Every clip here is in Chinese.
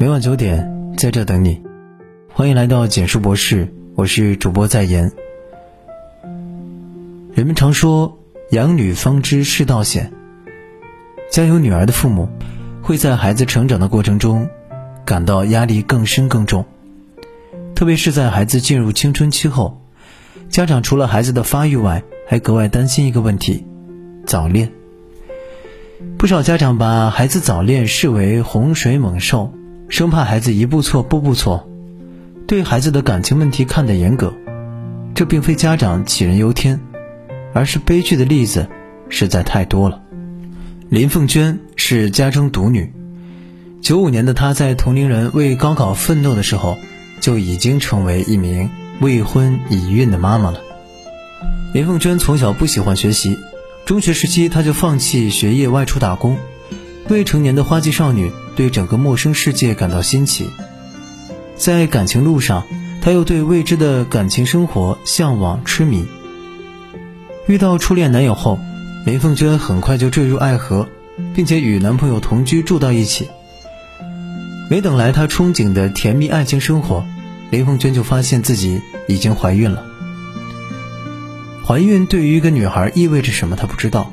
每晚九点，在这等你。欢迎来到简述博士，我是主播在言。人们常说“养女方知世道险”，家有女儿的父母会在孩子成长的过程中感到压力更深更重，特别是在孩子进入青春期后，家长除了孩子的发育外，还格外担心一个问题：早恋。不少家长把孩子早恋视为洪水猛兽。生怕孩子一步错步步错，对孩子的感情问题看得严格，这并非家长杞人忧天，而是悲剧的例子实在太多了。林凤娟是家中独女，九五年的她在同龄人为高考奋斗的时候，就已经成为一名未婚已孕的妈妈了。林凤娟从小不喜欢学习，中学时期她就放弃学业外出打工。未成年的花季少女对整个陌生世界感到新奇，在感情路上，她又对未知的感情生活向往痴迷。遇到初恋男友后，林凤娟很快就坠入爱河，并且与男朋友同居住到一起。没等来她憧憬的甜蜜爱情生活，林凤娟就发现自己已经怀孕了。怀孕对于一个女孩意味着什么，她不知道。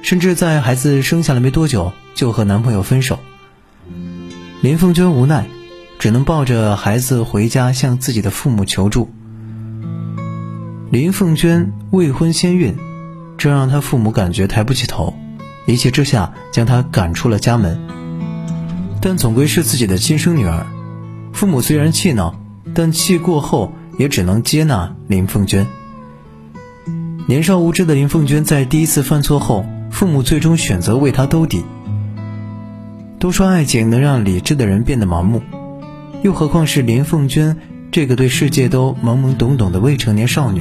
甚至在孩子生下来没多久就和男朋友分手，林凤娟无奈，只能抱着孩子回家向自己的父母求助。林凤娟未婚先孕，这让她父母感觉抬不起头，一气之下将她赶出了家门。但总归是自己的亲生女儿，父母虽然气恼，但气过后也只能接纳林凤娟。年少无知的林凤娟在第一次犯错后。父母最终选择为她兜底。都说爱情能让理智的人变得盲目，又何况是林凤娟这个对世界都懵懵懂懂的未成年少女。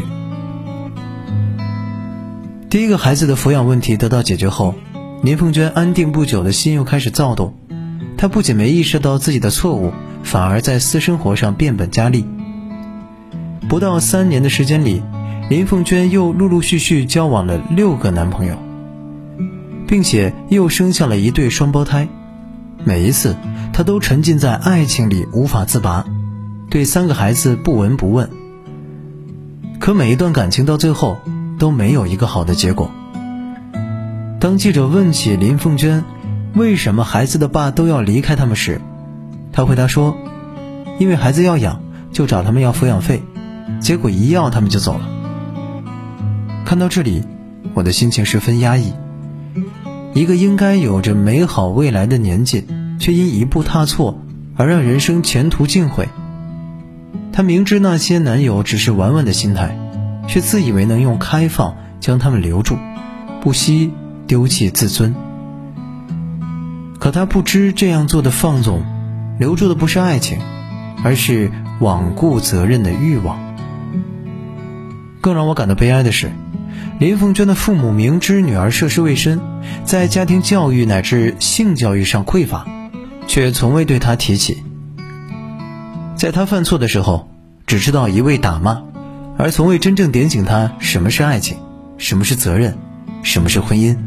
第一个孩子的抚养问题得到解决后，林凤娟安定不久的心又开始躁动。她不仅没意识到自己的错误，反而在私生活上变本加厉。不到三年的时间里，林凤娟又陆陆续续交往了六个男朋友。并且又生下了一对双胞胎，每一次他都沉浸在爱情里无法自拔，对三个孩子不闻不问。可每一段感情到最后都没有一个好的结果。当记者问起林凤娟为什么孩子的爸都要离开他们时，她回答说：“因为孩子要养，就找他们要抚养费，结果一要他们就走了。”看到这里，我的心情十分压抑。一个应该有着美好未来的年纪，却因一步踏错而让人生前途尽毁。她明知那些男友只是玩玩的心态，却自以为能用开放将他们留住，不惜丢弃自尊。可她不知这样做的放纵，留住的不是爱情，而是罔顾责任的欲望。更让我感到悲哀的是。林凤娟的父母明知女儿涉世未深，在家庭教育乃至性教育上匮乏，却从未对她提起。在她犯错的时候，只知道一味打骂，而从未真正点醒她什么是爱情，什么是责任，什么是婚姻。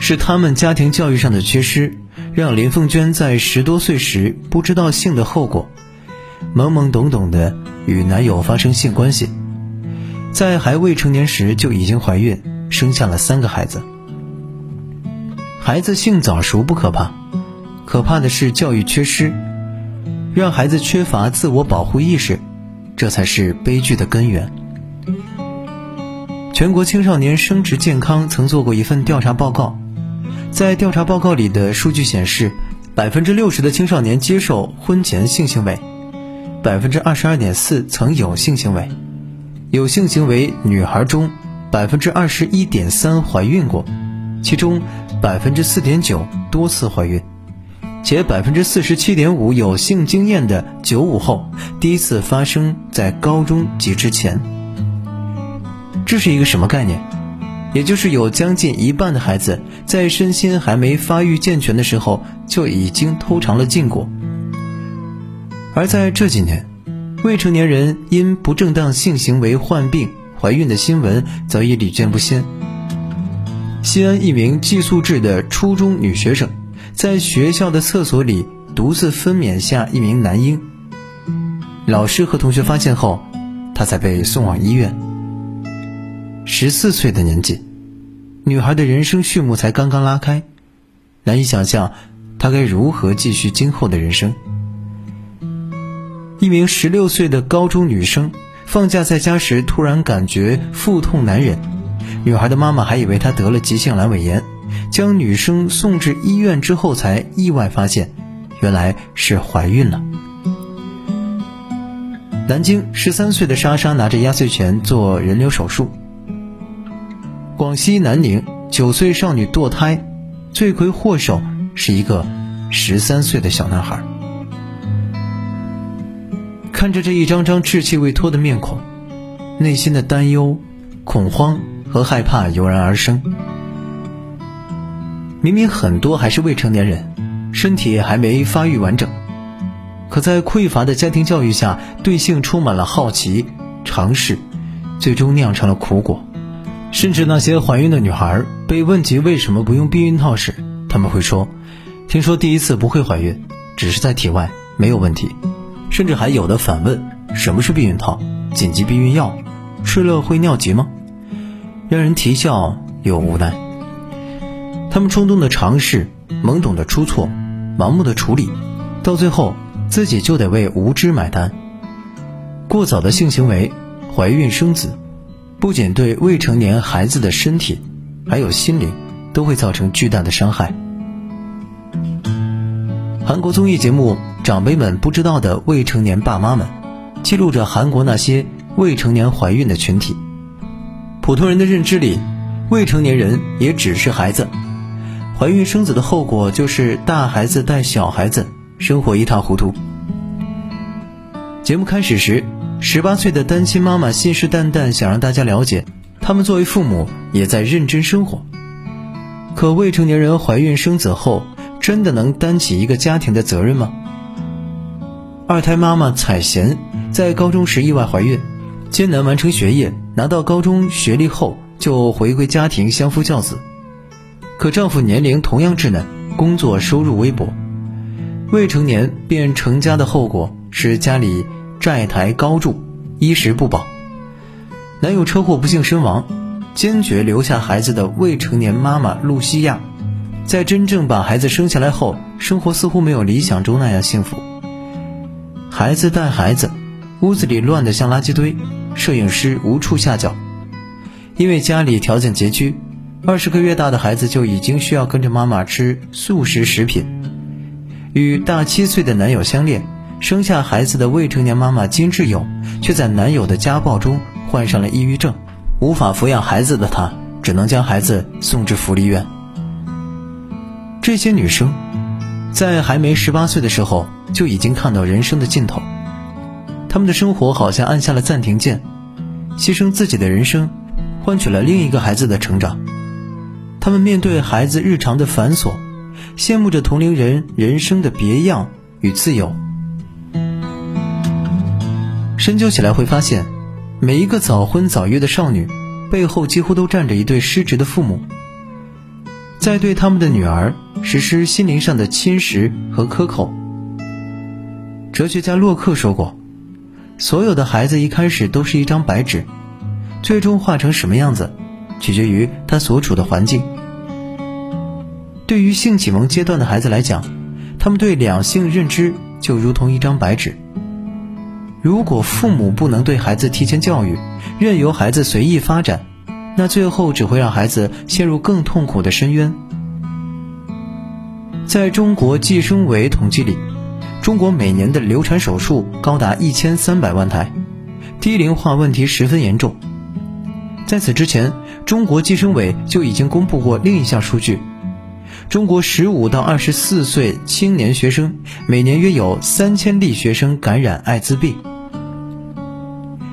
是他们家庭教育上的缺失，让林凤娟在十多岁时不知道性的后果，懵懵懂懂的与男友发生性关系。在还未成年时就已经怀孕，生下了三个孩子。孩子性早熟不可怕，可怕的是教育缺失，让孩子缺乏自我保护意识，这才是悲剧的根源。全国青少年生殖健康曾做过一份调查报告，在调查报告里的数据显示，百分之六十的青少年接受婚前性行为，百分之二十二点四曾有性行为。有性行为女孩中，百分之二十一点三怀孕过，其中百分之四点九多次怀孕，且百分之四十七点五有性经验的九五后第一次发生在高中及之前。这是一个什么概念？也就是有将近一半的孩子在身心还没发育健全的时候就已经偷尝了禁果，而在这几年。未成年人因不正当性行为患病怀孕的新闻早已屡见不鲜。西安一名寄宿制的初中女学生，在学校的厕所里独自分娩下一名男婴。老师和同学发现后，她才被送往医院。十四岁的年纪，女孩的人生序幕才刚刚拉开，难以想象她该如何继续今后的人生。一名十六岁的高中女生放假在家时，突然感觉腹痛难忍。女孩的妈妈还以为她得了急性阑尾炎，将女生送至医院之后，才意外发现，原来是怀孕了。南京十三岁的莎莎拿着压岁钱做人流手术。广西南宁九岁少女堕胎，罪魁祸首是一个十三岁的小男孩。看着这一张张稚气未脱的面孔，内心的担忧、恐慌和害怕油然而生。明明很多还是未成年人，身体还没发育完整，可在匮乏的家庭教育下，对性充满了好奇、尝试，最终酿成了苦果。甚至那些怀孕的女孩被问及为什么不用避孕套时，他们会说：“听说第一次不会怀孕，只是在体外，没有问题。”甚至还有的反问：“什么是避孕套？紧急避孕药？吃了会尿急吗？”让人啼笑又无奈。他们冲动的尝试，懵懂的出错，盲目的处理，到最后自己就得为无知买单。过早的性行为，怀孕生子。不仅对未成年孩子的身体，还有心灵，都会造成巨大的伤害。韩国综艺节目《长辈们不知道的未成年爸妈们》，记录着韩国那些未成年怀孕的群体。普通人的认知里，未成年人也只是孩子，怀孕生子的后果就是大孩子带小孩子，生活一塌糊涂。节目开始时。十八岁的单亲妈妈信誓旦旦想让大家了解，他们作为父母也在认真生活。可未成年人怀孕生子后，真的能担起一个家庭的责任吗？二胎妈妈彩贤在高中时意外怀孕，艰难完成学业，拿到高中学历后就回归家庭相夫教子。可丈夫年龄同样稚嫩，工作收入微薄，未成年便成家的后果是家里。债台高筑，衣食不保。男友车祸不幸身亡，坚决留下孩子的未成年妈妈露西亚，在真正把孩子生下来后，生活似乎没有理想中那样幸福。孩子带孩子，屋子里乱得像垃圾堆，摄影师无处下脚。因为家里条件拮据，二十个月大的孩子就已经需要跟着妈妈吃素食食品。与大七岁的男友相恋。生下孩子的未成年妈妈金智友，却在男友的家暴中患上了抑郁症，无法抚养孩子的她，只能将孩子送至福利院。这些女生，在还没十八岁的时候就已经看到人生的尽头，她们的生活好像按下了暂停键，牺牲自己的人生，换取了另一个孩子的成长。她们面对孩子日常的繁琐，羡慕着同龄人人生的别样与自由。深究起来会发现，每一个早婚早育的少女，背后几乎都站着一对失职的父母，在对他们的女儿实施心灵上的侵蚀和苛扣。哲学家洛克说过：“所有的孩子一开始都是一张白纸，最终画成什么样子，取决于他所处的环境。”对于性启蒙阶段的孩子来讲，他们对两性认知就如同一张白纸。如果父母不能对孩子提前教育，任由孩子随意发展，那最后只会让孩子陷入更痛苦的深渊。在中国计生委统计里，中国每年的流产手术高达一千三百万台，低龄化问题十分严重。在此之前，中国计生委就已经公布过另一项数据：中国十五到二十四岁青年学生每年约有三千例学生感染艾滋病。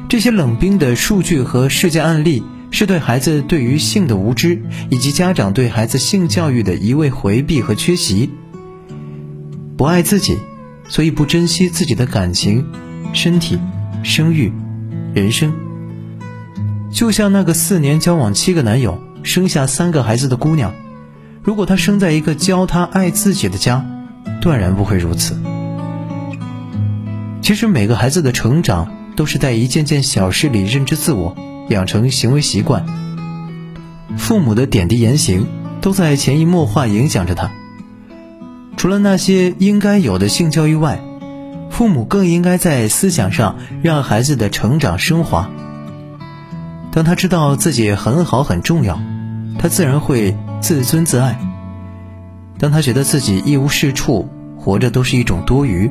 这些冷冰的数据和事件案例，是对孩子对于性的无知，以及家长对孩子性教育的一味回避和缺席。不爱自己，所以不珍惜自己的感情、身体、生育、人生。就像那个四年交往七个男友、生下三个孩子的姑娘，如果她生在一个教她爱自己的家，断然不会如此。其实每个孩子的成长都是在一件件小事里认知自我，养成行为习惯。父母的点滴言行都在潜移默化影响着他。除了那些应该有的性教育外，父母更应该在思想上让孩子的成长升华。当他知道自己很好很重要，他自然会自尊自爱；当他觉得自己一无是处，活着都是一种多余。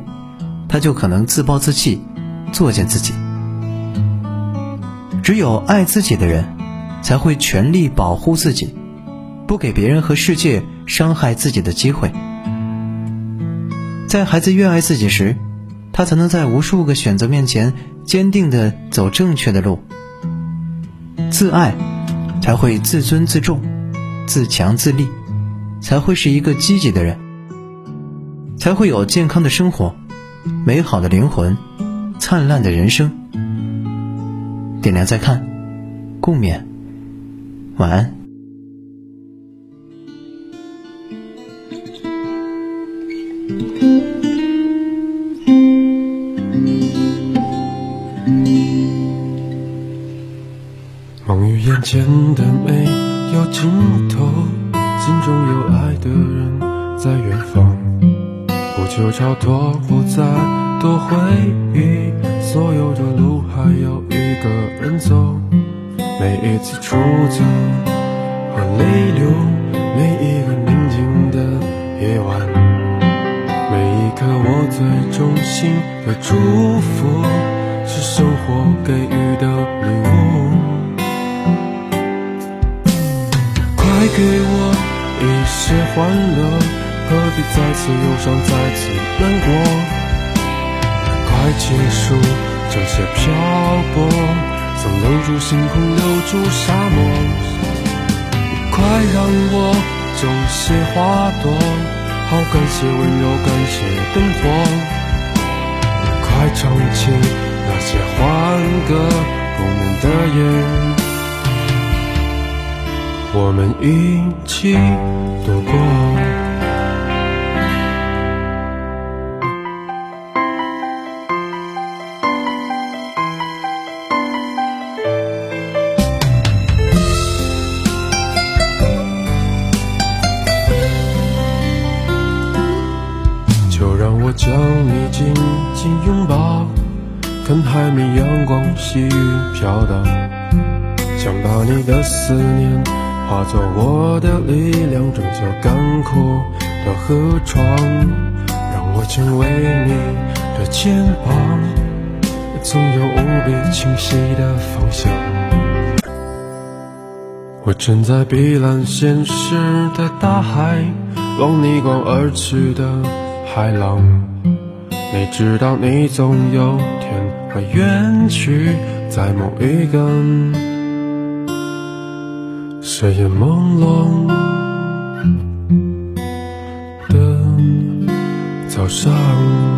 他就可能自暴自弃，作践自己。只有爱自己的人，才会全力保护自己，不给别人和世界伤害自己的机会。在孩子越爱自己时，他才能在无数个选择面前坚定地走正确的路。自爱，才会自尊自重，自强自立，才会是一个积极的人，才会有健康的生活。美好的灵魂，灿烂的人生。点亮再看，共勉。晚安。梦与眼前的没有尽头，心中有爱的人在远方。不求超脱，不再多回忆，所有的路还要一个人走。每一次出走和泪流，每一个宁静的夜晚，每一刻我最衷心的祝福，是生活给予的礼物。快给我一些欢乐。何必再次忧伤，再次难过？快结束这些漂泊，曾留住星空，留住沙漠。快让我种些花朵，好感谢温柔，感谢灯火。快唱起那些欢歌，不眠的夜，我们一起度过。阳光细雨飘荡，想把你的思念化作我的力量，拯救干枯的河床，让我成为你的肩膀，总有无比清晰的方向。我站在碧蓝现实的大海，望逆光而去的海浪。你知道，你总有天会远去，在某一个睡眼朦胧的早上。